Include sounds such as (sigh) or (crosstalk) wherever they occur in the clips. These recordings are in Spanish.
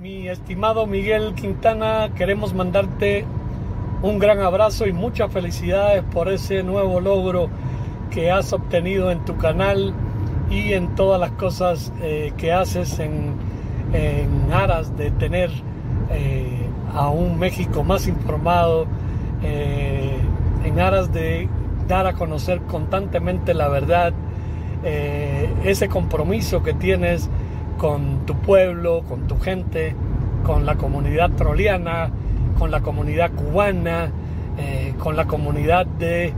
Mi estimado Miguel Quintana, queremos mandarte un gran abrazo y muchas felicidades por ese nuevo logro que has obtenido en tu canal y en todas las cosas eh, que haces en, aras de tener eh, a un México más informado, eh, en aras de dar a conocer constantemente la verdad, ese compromiso que tienes con tu pueblo, con tu gente, con la comunidad troliana, con la comunidad cubana, eh, con la comunidad de eh,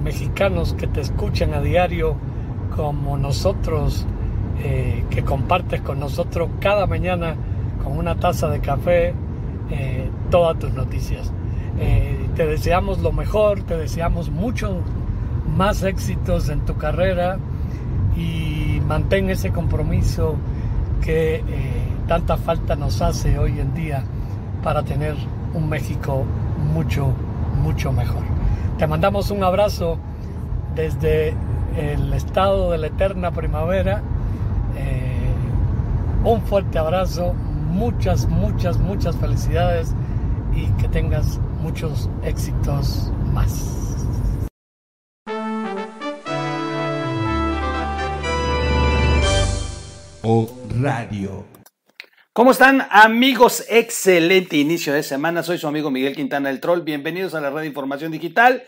mexicanos que te escuchan a diario, como nosotros, eh, que compartes con nosotros cada mañana con una taza de café todas tus noticias. te deseamos lo mejor, te deseamos muchos más éxitos en tu carrera y mantén ese compromiso que tanta falta nos hace hoy en día para tener un México mucho, mucho mejor. Te mandamos un abrazo desde el estado de la eterna primavera. Eh, un fuerte abrazo, muchas, muchas, muchas felicidades y que tengas muchos éxitos más. Radio. ¿Cómo están amigos? Excelente inicio de semana. Soy su amigo Miguel Quintana el Troll. Bienvenidos a la red de información digital.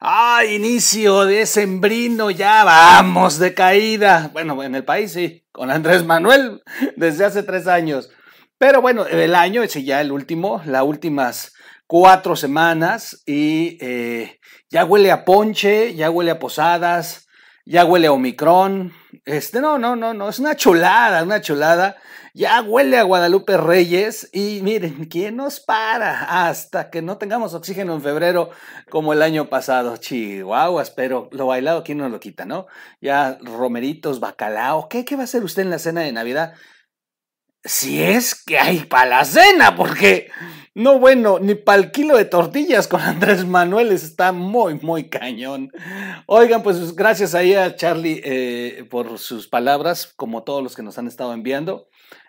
Ah, inicio de sembrino, ya vamos de caída. Bueno, en el país sí, con Andrés Manuel desde hace tres años. Pero bueno, el año es ya el último, las últimas cuatro semanas y eh, ya huele a ponche, ya huele a posadas, ya huele a Omicron. Este, no, no, no, no, es una chulada, una chulada. Ya huele a Guadalupe Reyes y miren, ¿quién nos para? Hasta que no tengamos oxígeno en febrero como el año pasado. Chihuahuas, pero lo bailado, ¿quién nos lo quita, no? Ya romeritos, bacalao. ¿Qué, qué va a hacer usted en la cena de Navidad? Si es que hay para la cena, porque no bueno, ni para el kilo de tortillas con (laughs) Andrés Manuel está muy, muy cañón. Oigan, pues gracias ahí a Charlie eh, por sus palabras, como todos los que nos han estado enviando.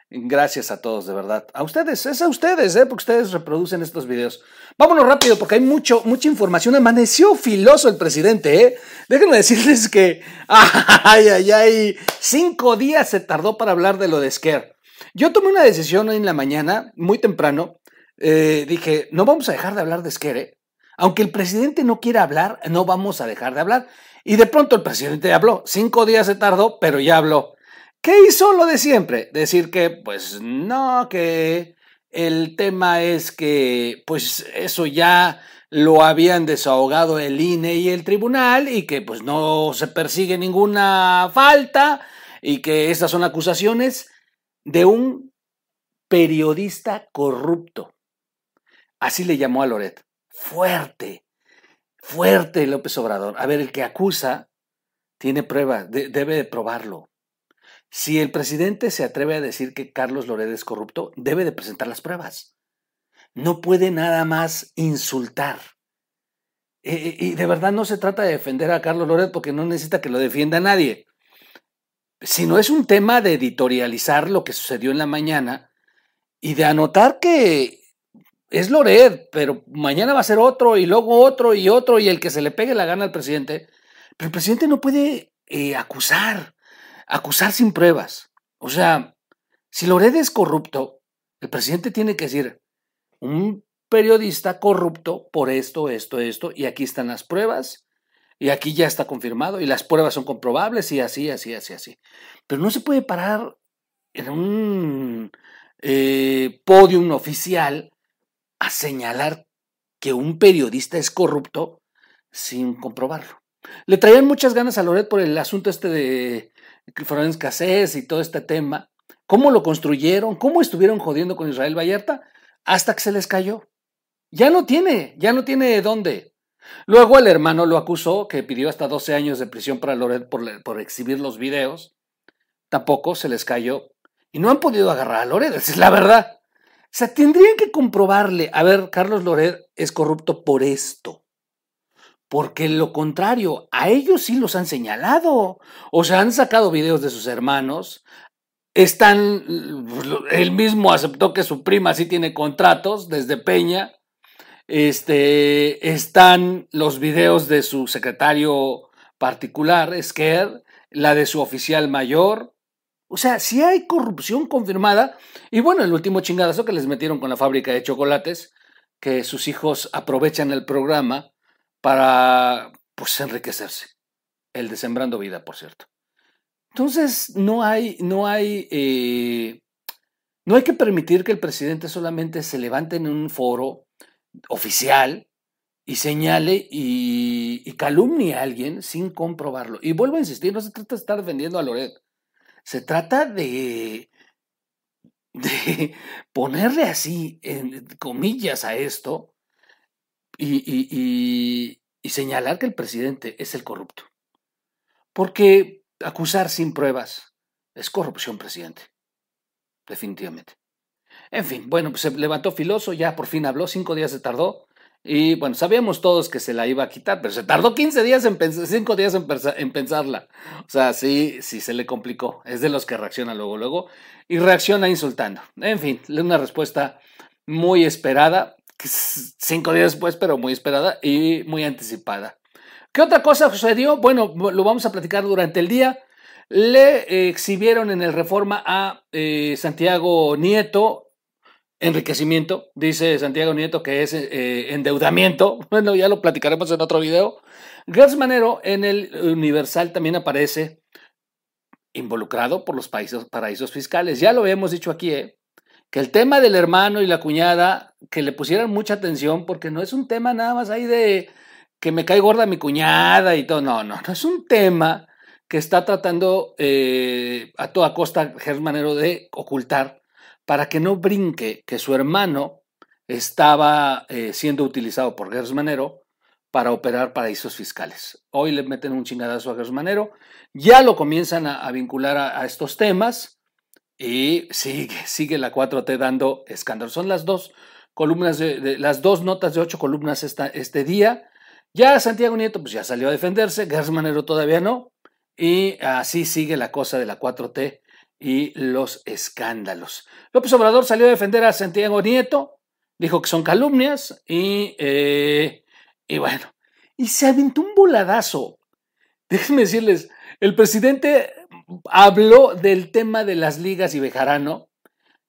Gracias a todos, de verdad. A ustedes, es a ustedes, ¿eh? porque ustedes reproducen estos videos. Vámonos rápido, porque hay mucho, mucha información. Amaneció filoso el presidente, ¿eh? Déjenme decirles que, (laughs) ay, ay, ay, cinco días se tardó para hablar de lo de Scare. Yo tomé una decisión hoy en la mañana, muy temprano. Eh, dije, no vamos a dejar de hablar de. ¿eh? Aunque el presidente no quiera hablar, no vamos a dejar de hablar. Y de pronto el presidente habló. Cinco días se tardó, pero ya habló. ¿Qué hizo lo de siempre? Decir que, pues no, que el tema es que, pues eso ya lo habían desahogado el INE y el tribunal y que pues no se persigue ninguna falta y que estas son acusaciones de un periodista corrupto. Así le llamó a Loret. Fuerte, fuerte López Obrador. A ver, el que acusa tiene prueba, debe de probarlo. Si el presidente se atreve a decir que Carlos Loret es corrupto, debe de presentar las pruebas. No puede nada más insultar. E, e, y de verdad no se trata de defender a Carlos Loret porque no necesita que lo defienda nadie. Sino es un tema de editorializar lo que sucedió en la mañana y de anotar que es Loret, pero mañana va a ser otro y luego otro y otro y el que se le pegue la gana al presidente. Pero el presidente no puede eh, acusar acusar sin pruebas. O sea, si Loret es corrupto, el presidente tiene que decir, un periodista corrupto por esto, esto, esto, y aquí están las pruebas, y aquí ya está confirmado, y las pruebas son comprobables, y así, así, así, así. Pero no se puede parar en un eh, podium oficial a señalar que un periodista es corrupto sin comprobarlo. Le traían muchas ganas a Loret por el asunto este de fueron escasez y todo este tema, cómo lo construyeron, cómo estuvieron jodiendo con Israel Vallarta, hasta que se les cayó. Ya no tiene, ya no tiene dónde. Luego el hermano lo acusó, que pidió hasta 12 años de prisión para Loret por, por exhibir los videos. Tampoco se les cayó. Y no han podido agarrar a Loret, es la verdad. Sea, tendrían que comprobarle, a ver, Carlos Loret es corrupto por esto. Porque lo contrario, a ellos sí los han señalado. O sea, han sacado videos de sus hermanos están, él mismo aceptó que su prima sí tiene contratos desde Peña. Este, están los videos de su secretario particular, Esquer, la de su oficial mayor. O sea, sí hay corrupción confirmada. Y bueno, el último chingadazo que les metieron con la fábrica de chocolates, que sus hijos aprovechan el programa para pues enriquecerse. El de Sembrando Vida, por cierto. Entonces, no hay, no hay, eh, no hay que permitir que el presidente solamente se levante en un foro oficial y señale y, y calumnie a alguien sin comprobarlo. Y vuelvo a insistir, no se trata de estar defendiendo a Loret. Se trata de, de (laughs) ponerle así, en comillas, a esto y, y, y señalar que el presidente es el corrupto. Porque acusar sin pruebas es corrupción, presidente. Definitivamente. En fin, bueno, pues se levantó filoso, ya por fin habló, cinco días se tardó. Y bueno, sabíamos todos que se la iba a quitar, pero se tardó 15 días en pensar, 5 días en, en, pensarla. O sea, sí, sí se le complicó. Es de los que reacciona luego, luego. Y reacciona insultando. En fin, una respuesta muy esperada, cinco días después, pero muy esperada y muy anticipada. ¿Qué otra cosa sucedió? Bueno, lo vamos a platicar durante el día. Le exhibieron en el Reforma a eh, Santiago Nieto, enriquecimiento, dice Santiago Nieto que es eh, endeudamiento. (laughs) Bueno, ya lo platicaremos en otro video. Gers Manero en el Universal también aparece involucrado por los países, paraísos fiscales. Ya lo hemos dicho aquí, ¿eh? que el tema del hermano y la cuñada, que le pusieran mucha atención, porque no es un tema nada más ahí de que me cae gorda mi cuñada y todo. No, no, no es un tema que está tratando eh, a toda costa Germanero de ocultar para que no brinque que su hermano estaba eh, siendo utilizado por Gersmanero para operar paraísos fiscales. Hoy le meten un chingadazo a Gersmanero, ya lo comienzan a, vincular a, estos temas y sigue, sigue la 4T dando escándalo. Son las dos columnas, de, las dos notas de ocho columnas esta, este día ya Santiago Nieto pues ya salió a defenderse, Gersmanero todavía no, y así sigue la cosa de la 4T y los escándalos. López Obrador salió a defender a Santiago Nieto, dijo que son calumnias y, eh, y bueno, y se aventó un voladazo. (laughs) Déjenme decirles, el presidente habló del tema de las ligas y Bejarano.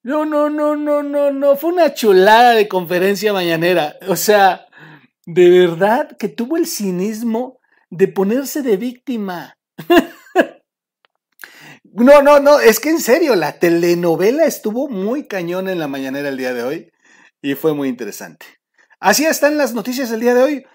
No, no, no, no, no, no, fue una chulada de conferencia mañanera. O sea, de verdad que tuvo el cinismo de ponerse de víctima. (laughs) no, no, no, es que en serio, la telenovela estuvo muy cañón en la mañanera el día de hoy y fue muy interesante. Así están las noticias del día de hoy.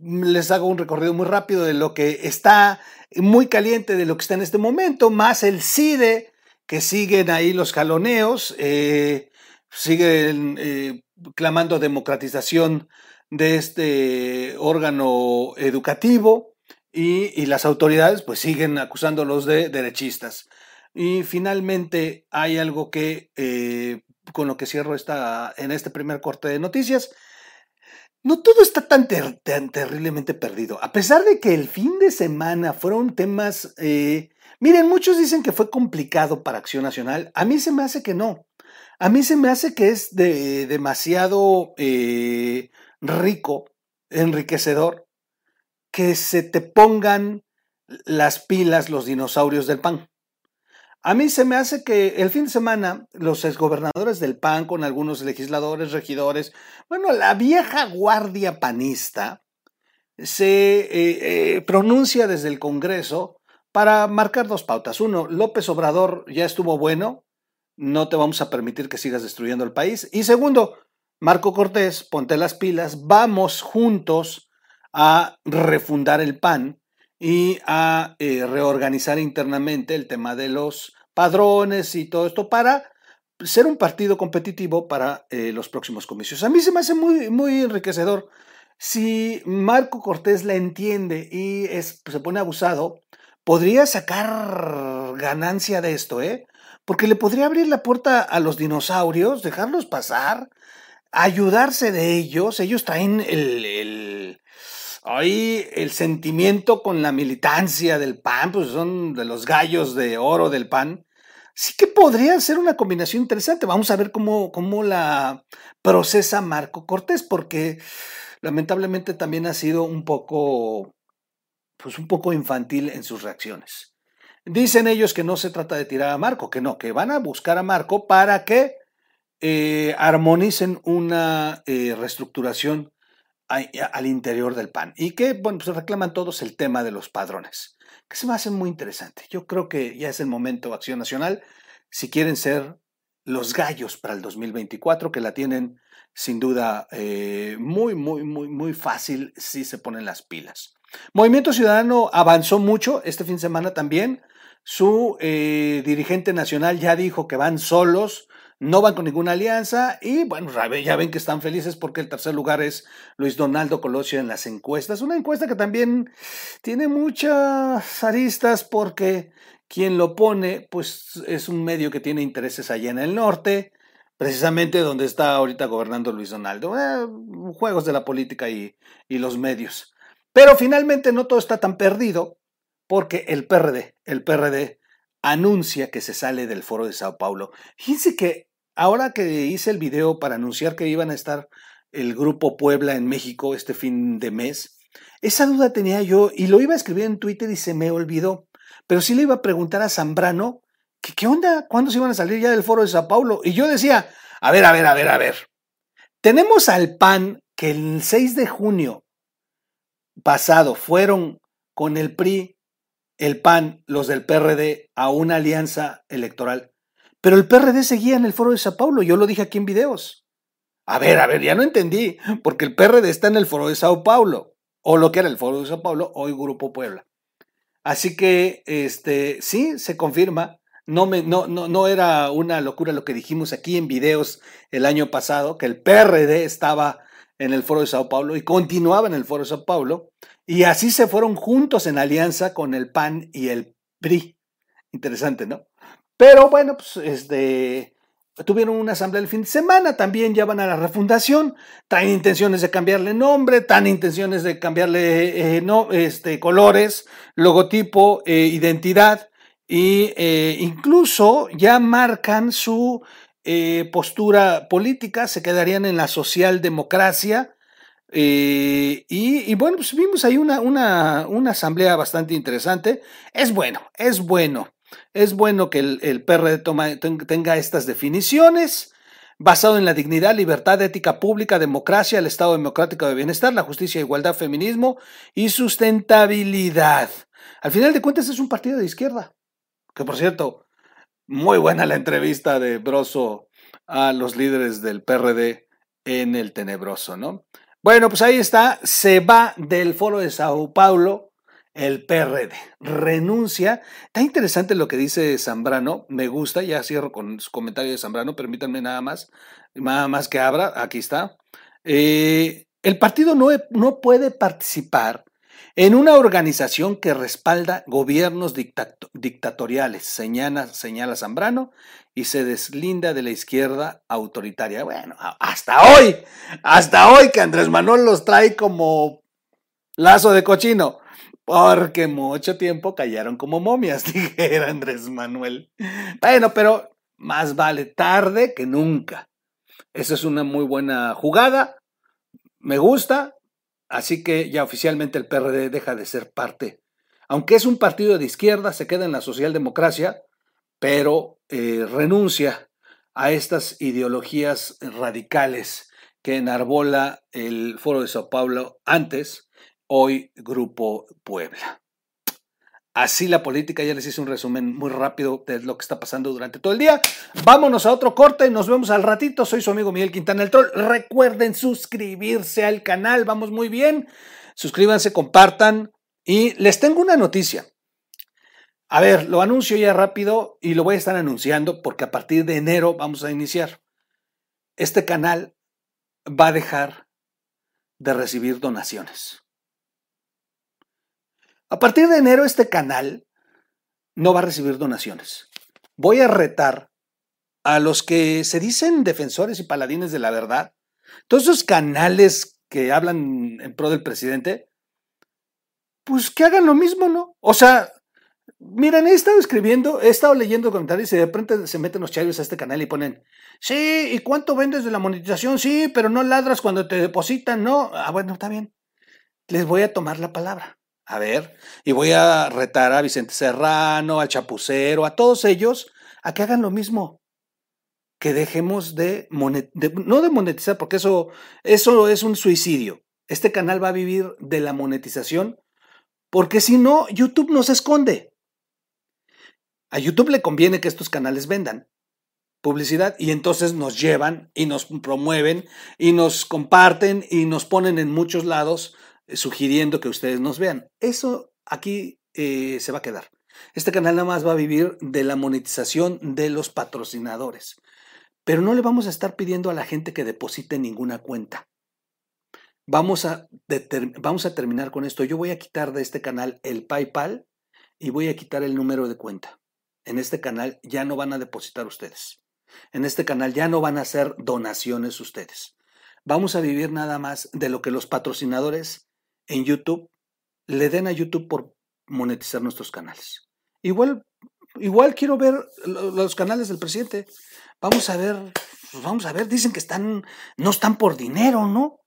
Les hago un recorrido muy rápido de lo que está muy caliente, de lo que está en este momento, más el CIDE, que siguen ahí los jaloneos, eh, siguen eh, clamando democratización de este órgano educativo y, las autoridades pues siguen acusándolos de derechistas. Y finalmente hay algo que, eh, con lo que cierro esta, en este primer corte de noticias, no todo está tan, terriblemente perdido. A pesar de que el fin de semana fueron temas, eh, miren, muchos dicen que fue complicado para Acción Nacional, a mí se me hace que no. A mí se me hace que es de, demasiado eh, rico, enriquecedor, que se te pongan las pilas los dinosaurios del PAN. A mí se me hace que el fin de semana los exgobernadores del PAN con algunos legisladores, regidores, bueno, la vieja guardia panista se eh, eh, pronuncia desde el Congreso para marcar dos pautas. Uno, López Obrador ya estuvo bueno, no te vamos a permitir que sigas destruyendo el país. Y segundo, Marco Cortés, ponte las pilas, vamos juntos a refundar el PAN y a eh, reorganizar internamente el tema de los padrones y todo esto para ser un partido competitivo para eh, los próximos comicios. A mí se me hace muy, muy enriquecedor. Si Marco Cortés la entiende y es, se pone abusado, podría sacar ganancia de esto, ¿eh? Porque le podría abrir la puerta a los dinosaurios, dejarlos pasar, ayudarse de ellos. Ellos traen el, el, ahí el sentimiento con la militancia del PAN, pues son de los gallos de oro del PAN. sí que podría ser una combinación interesante. Vamos a ver cómo, cómo la procesa Marco Cortés, porque lamentablemente también ha sido un poco, pues un poco infantil en sus reacciones. Dicen ellos que no se trata de tirar a Marco, que no, que van a buscar a Marco para que eh, armonicen una eh, reestructuración al interior del PAN y que, bueno, pues reclaman todos el tema de los padrones, que se me hace muy interesante. Yo creo que ya es el momento Acción Nacional, si quieren ser los gallos para el 2024, que la tienen sin duda eh, muy, muy, muy, muy fácil si se ponen las pilas. Movimiento Ciudadano avanzó mucho este fin de semana también. Su eh, dirigente nacional ya dijo que van solos, no van con ninguna alianza y bueno, ya ven que están felices porque el tercer lugar es Luis Donaldo Colosio en las encuestas. Una encuesta que también tiene muchas aristas porque quien lo pone pues es un medio que tiene intereses allá en el norte, precisamente donde está ahorita gobernando Luis Donaldo. Eh, juegos de la política y, y los medios. Pero finalmente no todo está tan perdido porque el PRD, el PRD anuncia que se sale del foro de Sao Paulo. Fíjense que ahora que hice el video para anunciar que iban a estar el grupo Puebla en México este fin de mes, esa duda tenía yo y lo iba a escribir en Twitter y se me olvidó. Pero sí le iba a preguntar a Zambrano qué onda, cuándo se iban a salir ya del foro de Sao Paulo. Y yo decía, a ver, a ver, a ver, a ver. Tenemos al PAN que el 6 de junio pasado fueron con el PRI, el PAN, los del PRD a una alianza electoral pero el PRD seguía en el foro de Sao Paulo, yo lo dije aquí en videos. A ver, a ver, ya no entendí, porque el PRD está en el foro de Sao Paulo, o lo que era el foro de Sao Paulo, hoy Grupo Puebla. Así que, este, sí, se confirma. No, me, no, no, no era una locura lo que dijimos aquí en videos el año pasado, que el PRD estaba en el foro de Sao Paulo y continuaba en el foro de Sao Paulo, y así se fueron juntos en alianza con el PAN y el PRI. Interesante, ¿no? Pero bueno, pues este, tuvieron una asamblea el fin de semana, también ya van a la refundación, traen intenciones de cambiarle nombre, traen intenciones de cambiarle eh, este, colores, logotipo, eh, identidad, e incluso ya marcan su postura política, se quedarían en la socialdemocracia. y, y, bueno, pues vimos ahí una, una, una asamblea bastante interesante. Es bueno, es bueno es bueno que el, PRD tenga estas definiciones basado en la dignidad, libertad, ética pública, democracia, el Estado democrático de bienestar, la justicia, igualdad, feminismo y sustentabilidad. Al final de cuentas es un partido de izquierda. Que por cierto, muy buena la entrevista de Broso a los líderes del PRD en el Tenebroso, ¿no? Bueno, pues ahí está, se va del foro de Sao Paulo el PRD renuncia. Está interesante lo que dice Zambrano, me gusta, ya cierro con su comentario de Zambrano, permítanme nada más, nada más que abra, aquí está. Eh, el partido no, no, puede participar en una organización que respalda gobiernos dictatoriales, señala, señala Zambrano, y se deslinda de la izquierda autoritaria. Bueno, hasta hoy, hasta hoy que Andrés Manuel los trae como lazo de cochino porque mucho tiempo cayeron como momias, (laughs) dijera Andrés Manuel. Bueno, pero más vale tarde que nunca. Esa es una muy buena jugada. Me gusta. Así que ya oficialmente el PRD deja de ser parte. Aunque es un partido de izquierda, se queda en la socialdemocracia, pero eh, renuncia a estas ideologías radicales que enarbola el Foro de Sao Paulo antes hoy Grupo Puebla. Así la política, ya les hice un resumen muy rápido de lo que está pasando durante todo el día. Vámonos a otro corte, nos vemos al ratito. Soy su amigo Miguel Quintana el Troll. Recuerden suscribirse al canal, vamos muy bien. Suscríbanse, compartan y les tengo una noticia. A ver, lo anuncio ya rápido y lo voy a estar anunciando porque a partir de enero vamos a iniciar. Este canal va a dejar de recibir donaciones. A partir de enero este canal no va a recibir donaciones. Voy a retar a los que se dicen defensores y paladines de la verdad, todos esos canales que hablan en pro del presidente, pues que hagan lo mismo, ¿no? O sea, Miren, he estado escribiendo, he estado leyendo comentarios y de repente se meten los chayos a este canal y ponen, sí, ¿y cuánto vendes de la monetización? Sí, pero no ladras cuando te depositan, ¿no? Ah, bueno, está bien. Les voy a tomar la palabra. A ver, y voy a retar a Vicente Serrano, al Chapucero, a todos ellos, a que hagan lo mismo. Que dejemos de, no de monetizar, porque eso, eso es un suicidio. Este canal va a vivir de la monetización, porque si no, YouTube nos esconde. A YouTube le conviene que estos canales vendan publicidad y entonces nos llevan y nos promueven y nos comparten y nos ponen en muchos lados sugiriendo que ustedes nos vean. Eso aquí eh, se va a quedar. Este canal nada más va a vivir de la monetización de los patrocinadores. Pero no le vamos a estar pidiendo a la gente que deposite ninguna cuenta. Vamos a, vamos a terminar con esto. Yo voy a quitar de este canal el PayPal y voy a quitar el número de cuenta en este canal ya no van a depositar ustedes. En este canal ya no van a hacer donaciones ustedes. Vamos a vivir nada más de lo que los patrocinadores en YouTube le den a YouTube por monetizar nuestros canales. Igual, igual quiero ver los canales del presidente. Vamos a ver, pues vamos a ver, dicen que están, no están por dinero, ¿no?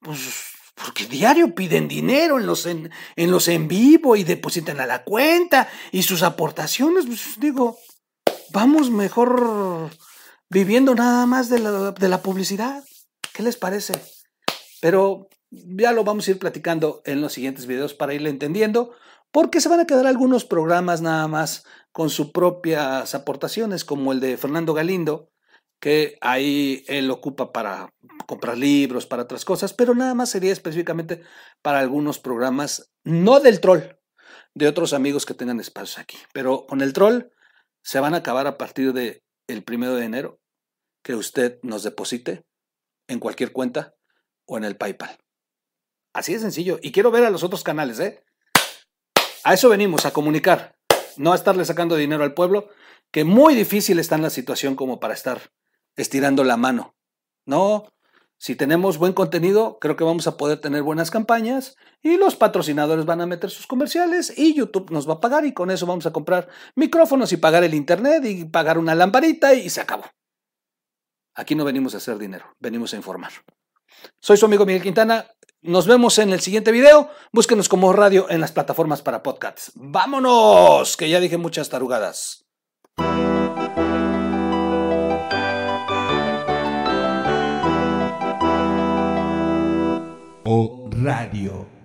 Pues porque diario piden dinero en los en, los en vivo y depositan a la cuenta y sus aportaciones, pues digo, vamos mejor viviendo nada más de la, de la publicidad. ¿Qué les parece? Pero ya lo vamos a ir platicando en los siguientes videos para irle entendiendo, porque se van a quedar algunos programas nada más con sus propias aportaciones, como el de Fernando Galindo, que ahí él ocupa para comprar libros, para otras cosas, pero nada más sería específicamente para algunos programas, no del troll, de otros amigos que tengan espacios aquí. Pero con el troll se van a acabar a partir del el primero de enero, que usted nos deposite en cualquier cuenta o en el PayPal. Así de sencillo. Y quiero ver a los otros canales, ¿eh? A eso venimos, a comunicar, no a estarle sacando dinero al pueblo, que muy difícil está en la situación como para estar estirando la mano. No, si tenemos buen contenido, creo que vamos a poder tener buenas campañas y los patrocinadores van a meter sus comerciales y YouTube nos va a pagar y con eso vamos a comprar micrófonos y pagar el internet y pagar una lamparita y se acabó. Aquí no venimos a hacer dinero, venimos a informar. Soy su amigo Miguel Quintana. Nos vemos en el siguiente video. Búsquenos como radio en las plataformas para podcasts. ¡Vámonos! Que ya dije muchas tarugadas. O radio.